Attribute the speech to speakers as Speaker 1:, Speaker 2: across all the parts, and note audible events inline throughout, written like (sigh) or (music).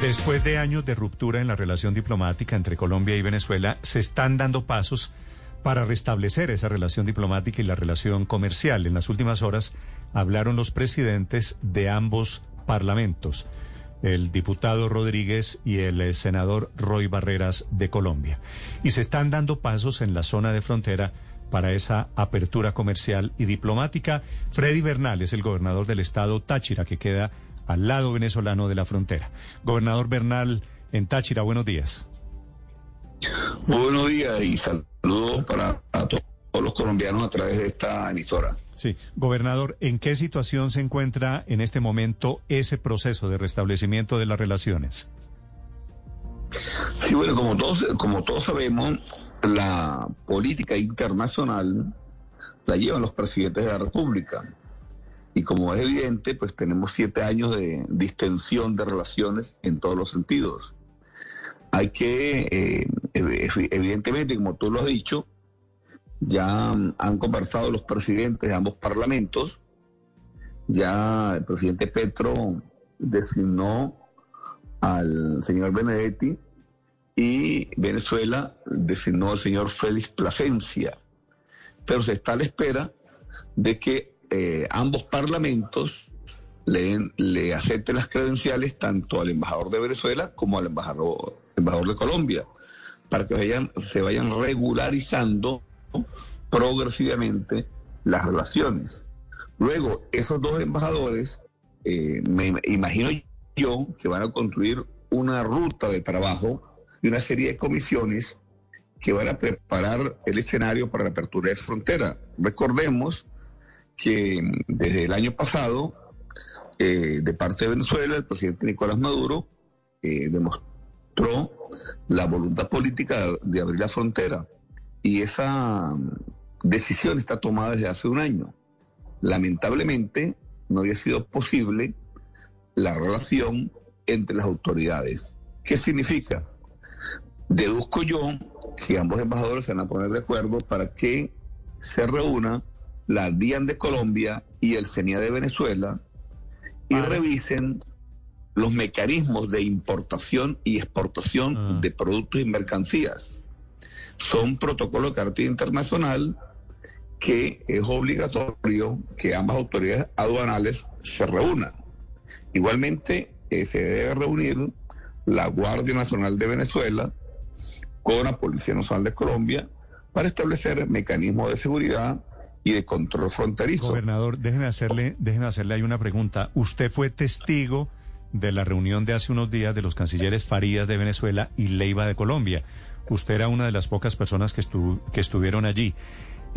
Speaker 1: Después de años de ruptura en la relación diplomática entre Colombia y Venezuela, se están dando pasos para restablecer esa relación diplomática y la relación comercial. En las últimas horas hablaron los presidentes de ambos parlamentos, el diputado Rodríguez y el eh, senador Roy Barreras de Colombia. Y se están dando pasos en la zona de frontera para esa apertura comercial y diplomática. Freddy Bernal es el gobernador del estado Táchira, que queda al lado venezolano de la frontera. Gobernador Bernal en Táchira, buenos días.
Speaker 2: Muy buenos días y saludos para a todos los colombianos a través de esta emisora.
Speaker 1: Sí, gobernador, ¿en qué situación se encuentra en este momento ese proceso de restablecimiento de las relaciones?
Speaker 2: Sí, bueno, como todos, como todos sabemos, la política internacional la llevan los presidentes de la República. Y como es evidente, pues tenemos siete años de distensión de relaciones en todos los sentidos. Hay que, eh, evidentemente, como tú lo has dicho, ya han conversado los presidentes de ambos parlamentos. Ya el presidente Petro designó al señor Benedetti y Venezuela designó al señor Félix Plasencia. Pero se está a la espera de que eh, ambos parlamentos le, le acepten las credenciales tanto al embajador de Venezuela como al embajador, embajador de Colombia, para que vayan, se vayan regularizando progresivamente las relaciones. Luego, esos dos embajadores, eh, me imagino yo que van a construir una ruta de trabajo y una serie de comisiones que van a preparar el escenario para la apertura de frontera. Recordemos que desde el año pasado, eh, de parte de Venezuela, el presidente Nicolás Maduro eh, demostró la voluntad política de abrir la frontera y esa mm, decisión está tomada desde hace un año. Lamentablemente no había sido posible la relación entre las autoridades. ¿Qué significa? Deduzco yo que ambos embajadores se van a poner de acuerdo para que se reúna la DIAN de Colombia y el CENIA de Venezuela y revisen los mecanismos de importación y exportación
Speaker 1: Ah.
Speaker 2: de productos y mercancías. Son protocolos de carácter internacional que es obligatorio que ambas autoridades aduanales se reúnan. Igualmente, eh, se debe reunir la Guardia Nacional de Venezuela con la Policía Nacional de Colombia para establecer mecanismos de seguridad y de control fronterizo.
Speaker 1: Gobernador, déjeme hacerle, déjeme hacerle ahí una pregunta. Usted fue testigo de la reunión de hace unos días de los cancilleres Farías de Venezuela y Leiva de Colombia. Usted era una de las pocas personas que, estu- que estuvieron allí.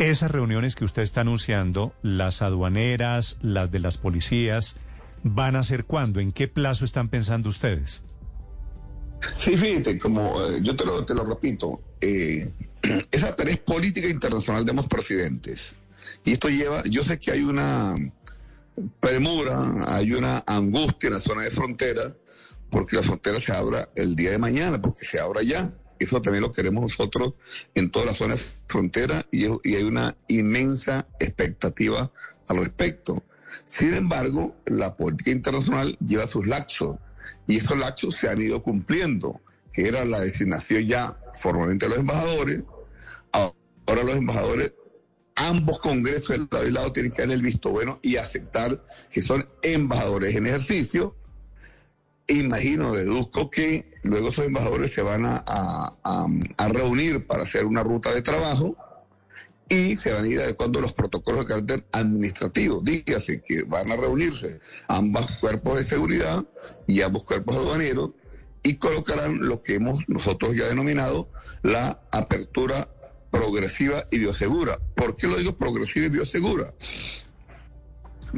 Speaker 1: Esas reuniones que usted está anunciando, las aduaneras, las de las policías, ¿van a ser cuándo? ¿En qué plazo están pensando ustedes?
Speaker 2: Sí, fíjate, como eh, yo te lo, te lo repito, eh, (clears throat) esa tarea es política internacional de ambos presidentes. Y esto lleva, yo sé que hay una premura, hay una angustia en la zona de frontera, porque la frontera se abra el día de mañana, porque se abra ya. Eso también lo queremos nosotros en toda la zona de frontera y, y hay una inmensa expectativa al respecto. Sin embargo, la política internacional lleva sus laxos y esos laxos se han ido cumpliendo, que era la designación ya formalmente de los embajadores. Ahora los embajadores, ambos congresos del lado y lado tienen que dar el visto bueno y aceptar que son embajadores en ejercicio. Imagino, deduzco que luego esos embajadores se van a reunir para hacer una ruta de trabajo y se van a ir adecuando los protocolos de carácter administrativo. Dígase que van a reunirse ambos cuerpos de seguridad y ambos cuerpos aduaneros y colocarán lo que hemos nosotros ya denominado la apertura progresiva y biosegura. ¿Por qué lo digo progresiva y biosegura?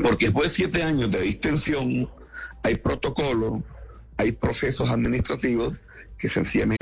Speaker 2: Porque después de siete años de distensión, hay protocolos, hay procesos administrativos que sencillamente...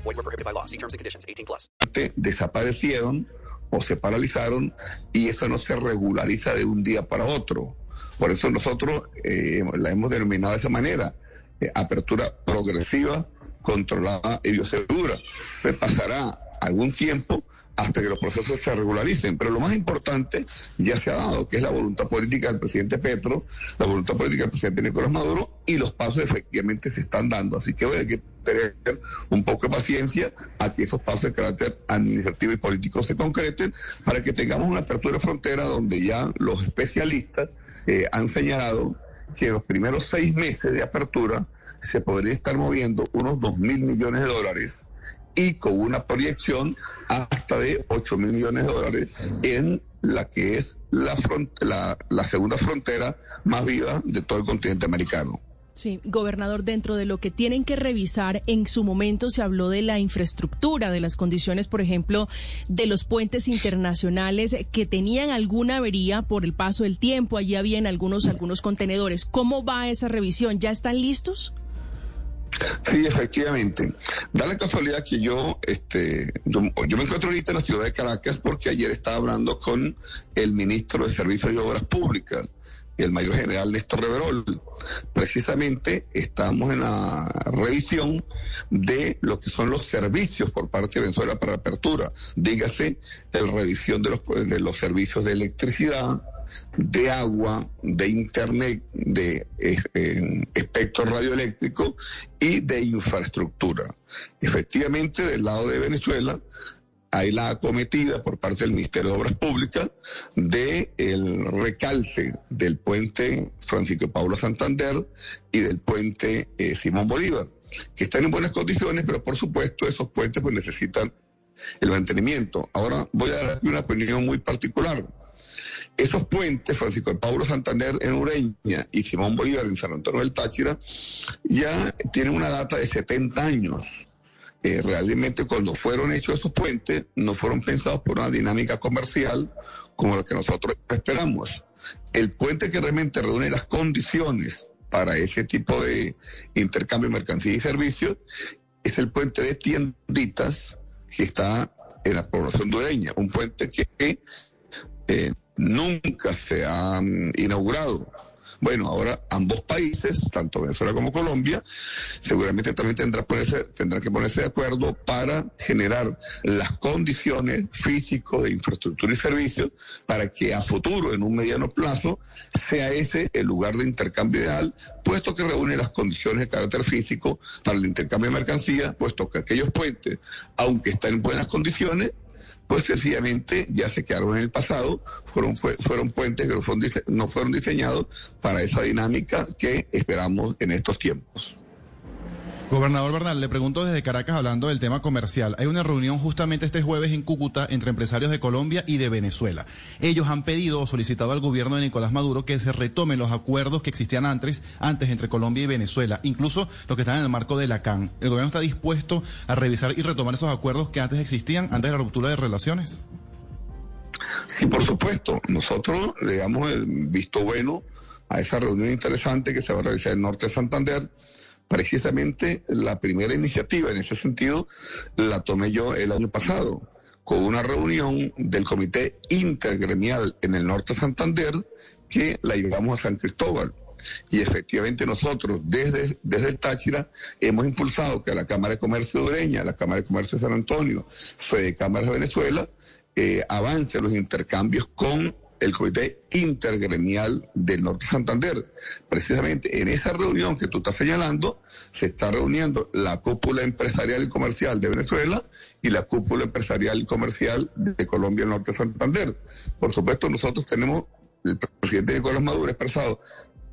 Speaker 3: Void were prohibited by law. See terms and conditions. 18 plus.
Speaker 2: desaparecieron o se paralizaron y eso no se regulariza de un día para otro. Por eso nosotros eh, la hemos denominado de esa manera, eh, apertura progresiva, controlada y biosegura. Pues pasará algún tiempo hasta que los procesos se regularicen. Pero lo más importante ya se ha dado, que es la voluntad política del presidente Petro, la voluntad política del presidente Nicolás Maduro y los pasos efectivamente se están dando. Así que bueno, hay que tener un poco de paciencia a que esos pasos de carácter administrativo y político se concreten para que tengamos una apertura de frontera donde ya los especialistas eh, han señalado que en los primeros seis meses de apertura se podría estar moviendo unos dos mil millones de dólares y con una proyección hasta de 8 mil millones de dólares en la que es la, la, la segunda frontera más viva de todo el continente americano.
Speaker 4: Sí, gobernador, dentro de lo que tienen que revisar, en su momento se habló de la infraestructura, de las condiciones, por ejemplo, de los puentes internacionales que tenían alguna avería por el paso del tiempo. Allí habían algunos, algunos contenedores. ¿Cómo va esa revisión? ¿Ya están listos?
Speaker 2: Sí, efectivamente. Da la casualidad que yo, este, yo, me encuentro ahorita en la ciudad de Caracas porque ayer estaba hablando con el ministro de Servicios y Obras Públicas, el mayor general Néstor Reverol. Precisamente estamos en la revisión de lo que son los servicios por parte de Venezuela para apertura. Dígase, la revisión de los, de los servicios de electricidad, de agua, de internet, de eh, espectro radioeléctrico y de infraestructura. Efectivamente, del lado de Venezuela hay la acometida por parte del Ministerio de Obras Públicas de el recalce del puente Francisco Pablo Santander y del puente eh, Simón Bolívar, que están en buenas condiciones, pero por supuesto esos puentes pues necesitan el mantenimiento. Ahora voy a dar una opinión muy particular. Esos puentes, Francisco de Pablo Santander en Ureña y Simón Bolívar en San Antonio del Táchira, ya tienen una data de 70 años. Eh, realmente cuando fueron hechos esos puentes, no fueron pensados por una dinámica comercial como la que nosotros esperamos. El puente que realmente reúne las condiciones para ese tipo de intercambio de mercancías y servicios es el puente de tienditas que está en la población de Ureña, un puente que eh, nunca se han inaugurado. Bueno, ahora ambos países, tanto Venezuela como Colombia, seguramente también tendrán, tendrán que ponerse de acuerdo para generar las condiciones físicas de infraestructura y servicios para que a futuro, en un mediano plazo, sea ese el lugar de intercambio ideal, puesto que reúne las condiciones de carácter físico para el intercambio de mercancías, puesto que aquellos puentes, aunque están en buenas condiciones, pues sencillamente ya se quedaron en el pasado, fueron, fueron puentes que no fueron diseñados para esa dinámica que esperamos en estos tiempos.
Speaker 5: Gobernador Bernal, le pregunto desde Caracas hablando del tema comercial. Hay una reunión justamente este jueves en Cúcuta entre empresarios de Colombia y de Venezuela. Ellos han pedido o solicitado al gobierno de Nicolás Maduro que se retomen los acuerdos que existían antes, antes entre Colombia y Venezuela, incluso los que están en el marco de la CAN. ¿El gobierno está dispuesto a revisar y retomar esos acuerdos que antes existían, antes de la ruptura de relaciones?
Speaker 2: Sí, por supuesto. Nosotros le damos el visto bueno a esa reunión interesante que se va a realizar en el norte de Santander Precisamente la primera iniciativa en ese sentido la tomé yo el año pasado con una reunión del Comité Intergremial en el norte de Santander que la llevamos a San Cristóbal. Y efectivamente nosotros desde, desde el Táchira hemos impulsado que la Cámara de Comercio de Ureña, la Cámara de Comercio de San Antonio, Fede Cámaras de Venezuela, eh, avance los intercambios con el Comité Intergremial del Norte Santander. Precisamente en esa reunión que tú estás señalando, se está reuniendo la cúpula empresarial y comercial de Venezuela y la cúpula empresarial y comercial de Colombia, el Norte Santander. Por supuesto, nosotros tenemos, el presidente Nicolás Maduro ha expresado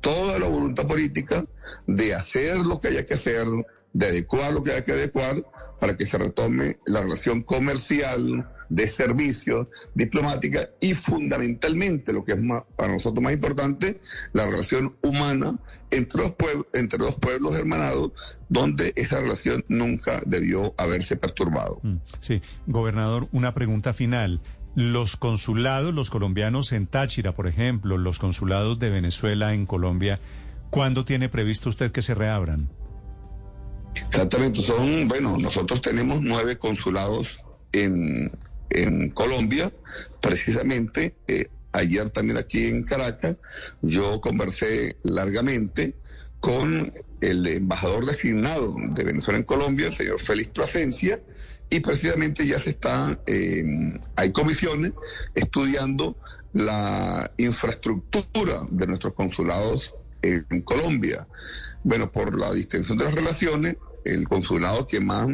Speaker 2: toda la voluntad política de hacer lo que haya que hacer, de adecuar lo que haya que adecuar para que se retome la relación comercial, de servicios, diplomática y fundamentalmente, lo que es para nosotros más importante, la relación humana entre los, pueblos, entre los pueblos hermanados, donde esa relación nunca debió haberse perturbado.
Speaker 1: Mm, Sí, gobernador, una pregunta final. Los consulados, los colombianos en Táchira, por ejemplo, los consulados de Venezuela en Colombia, ¿cuándo tiene previsto usted que se reabran?
Speaker 2: Exactamente, son, bueno, nosotros tenemos nueve consulados en, en Colombia, precisamente. eh, ayer también aquí en Caracas, yo conversé largamente con el embajador designado de Venezuela en Colombia, el señor Félix Plasencia, y precisamente ya se está, eh, hay comisiones estudiando la infraestructura de nuestros consulados en Colombia. Bueno, por la distensión de las relaciones, el consulado que más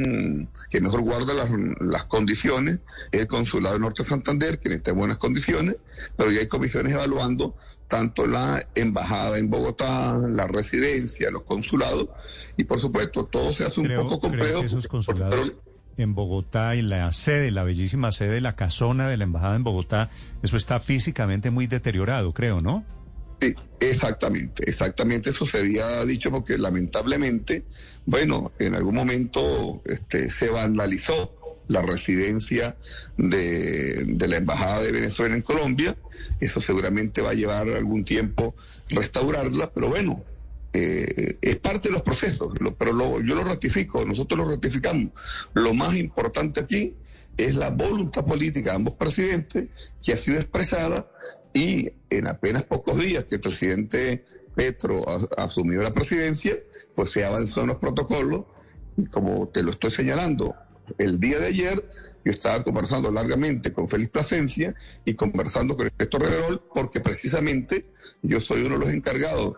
Speaker 2: que mejor guarda las, las condiciones es el consulado de Norte de Santander, que está en buenas condiciones, pero ya hay comisiones evaluando tanto la embajada en Bogotá, la residencia, los consulados, y por supuesto todo se hace un poco complejo.
Speaker 1: que esos consulados en Bogotá y la sede, la bellísima sede, la casona de la embajada en Bogotá, eso está físicamente muy deteriorado, creo, ¿no?
Speaker 2: Sí, exactamente, exactamente eso se había dicho porque lamentablemente, bueno, en algún momento este, se vandalizó la residencia de, de la Embajada de Venezuela en Colombia, eso seguramente va a llevar algún tiempo restaurarla, pero bueno, eh, es parte de los procesos, lo- pero lo- yo lo ratifico, nosotros lo ratificamos. Lo más importante aquí es la voluntad política de ambos presidentes que ha sido expresada y en apenas pocos días que el presidente Petro asumió la presidencia, pues se avanzó en los protocolos y como te lo estoy señalando, el día de ayer yo estaba conversando largamente con Félix Plasencia y conversando con Ernesto Reverol porque precisamente yo soy uno de los encargados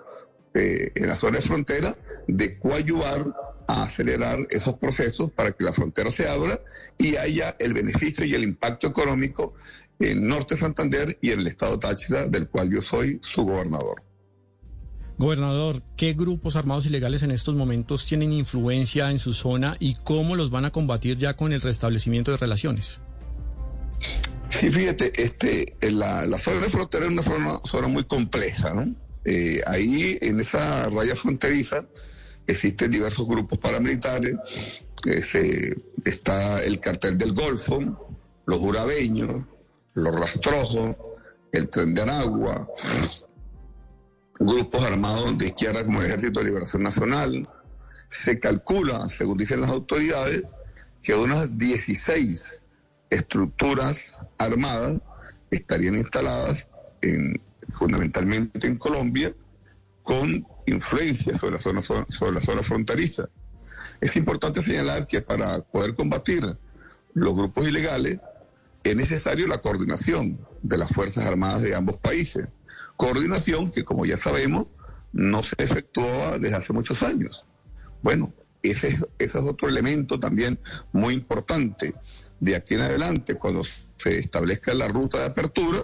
Speaker 2: eh, en la zona de frontera de coayuvar a acelerar esos procesos para que la frontera se abra y haya el beneficio y el impacto económico en Norte Santander y en el estado Táchira, del cual yo soy su gobernador.
Speaker 6: Gobernador, ¿qué grupos armados ilegales en estos momentos tienen influencia en su zona y cómo los van a combatir ya con el restablecimiento de relaciones?
Speaker 2: Sí, fíjate, este, la, la zona de frontera es una zona, zona muy compleja, ¿no? Eh, ahí, en esa raya fronteriza, existen diversos grupos paramilitares, eh, se- está el cartel del Golfo, los jurabeños, los rastrojos, el tren de Aragua, grupos armados de izquierda como el Ejército de Liberación Nacional. Se calcula, según dicen las autoridades, que unas 16 estructuras armadas estarían instaladas en, fundamentalmente en Colombia con influencia sobre la zona, sobre la zona fronteriza. Es importante señalar que para poder combatir los grupos ilegales es necesario la coordinación de las Fuerzas Armadas de ambos países. Coordinación que, como ya sabemos, no se efectuaba desde hace muchos años. Bueno, ese, es- otro elemento también muy importante. De aquí en adelante, cuando se establezca la ruta de apertura,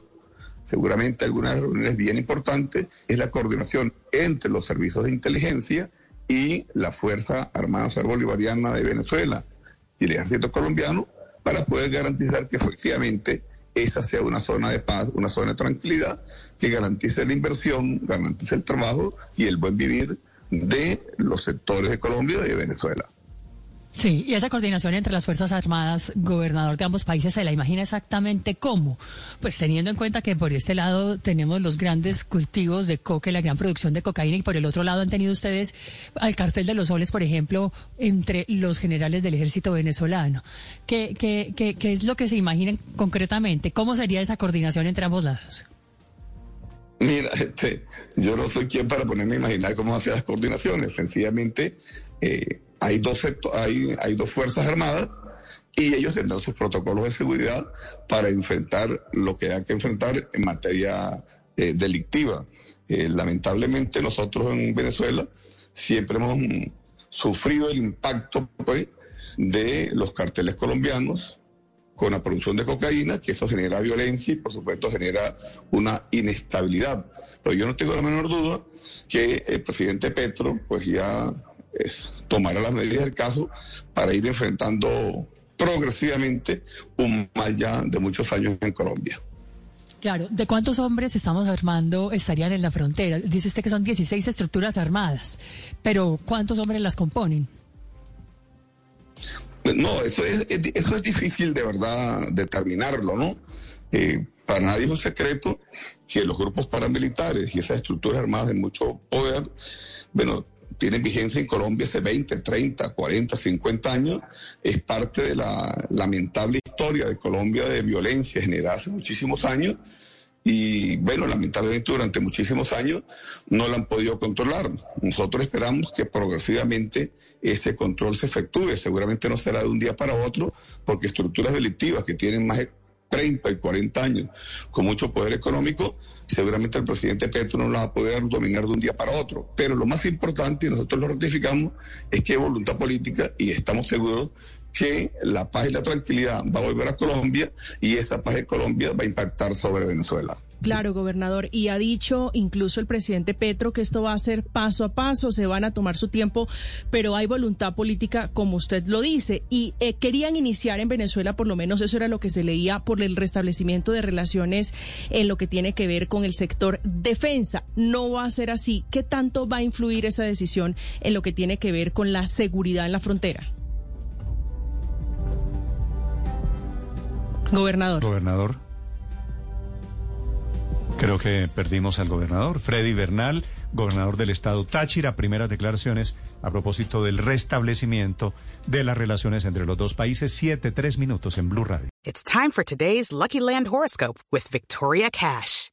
Speaker 2: seguramente algunas reuniones bien importantes es la coordinación entre los servicios de inteligencia y la Fuerza Armada Bolivariana de Venezuela y el ejército colombiano para poder garantizar que efectivamente esa sea una zona de paz, una zona de tranquilidad que garantice la inversión, garantice el trabajo y el buen vivir de los sectores de Colombia y de Venezuela.
Speaker 7: Sí, y esa coordinación entre las Fuerzas Armadas, gobernador de ambos países, ¿se la imagina exactamente cómo? Pues teniendo en cuenta que por este lado tenemos los grandes cultivos de coca y la gran producción de cocaína, y por el otro lado han tenido ustedes al cartel de los soles, por ejemplo, entre los generales del ejército venezolano. ¿Qué, qué, qué, qué es lo que se imaginan concretamente? ¿Cómo sería esa coordinación entre ambos lados?
Speaker 2: Mira, este, yo no soy quien para ponerme a imaginar cómo hacer las coordinaciones. Sencillamente eh, hay, dos hay, hay dos fuerzas armadas y ellos tendrán sus protocolos de seguridad para enfrentar lo que hay que enfrentar en materia eh, delictiva. Eh, lamentablemente nosotros en Venezuela siempre hemos sufrido el impacto pues, de los carteles colombianos con la producción de cocaína, que eso genera violencia y por supuesto genera una inestabilidad. Pero yo no tengo la menor duda que el presidente Petro pues ya es, tomará las medidas del caso para ir enfrentando progresivamente un mal ya de muchos años en Colombia.
Speaker 7: Claro, ¿de cuántos hombres estamos armando estarían en la frontera? Dice usted que son 16 estructuras armadas, pero ¿cuántos hombres las componen?
Speaker 2: No, eso es, eso es difícil de verdad determinarlo, ¿no? Eh, para nadie es un secreto que los grupos paramilitares y esas estructuras armadas de mucho poder, bueno, tienen vigencia en Colombia hace 20, 30, 40, 50 años. Es parte de la lamentable historia de Colombia de violencia generada hace muchísimos años. Y bueno, lamentablemente durante muchísimos años no la han podido controlar. Nosotros esperamos que progresivamente ese control se efectúe. Seguramente no será de un día para otro, porque estructuras delictivas que tienen más 30 y 40 años con mucho poder económico, seguramente el presidente Petro no la va a poder dominar de un día para otro. Pero lo más importante, y nosotros lo ratificamos, es que hay voluntad política y estamos seguros que la paz y la tranquilidad va a volver a Colombia y esa paz de Colombia va a impactar sobre Venezuela.
Speaker 4: Claro, gobernador. Y ha dicho incluso el presidente Petro que esto va a ser paso a paso, se van a tomar su tiempo, pero hay voluntad política, como usted lo dice. Y eh, querían iniciar en Venezuela, por lo menos eso era lo que se leía, por el restablecimiento de relaciones en lo que tiene que ver con el sector defensa. No va a ser así. ¿Qué tanto va a influir esa decisión en lo que tiene que ver con la seguridad en la frontera? Gobernador.
Speaker 1: Gobernador. Creo que perdimos al gobernador. Freddy Bernal, gobernador del estado Táchira, primeras declaraciones a propósito del restablecimiento de las relaciones entre los dos países. Siete, tres minutos en Blue Radio.
Speaker 8: It's time for today's Lucky Land horoscope with Victoria Cash.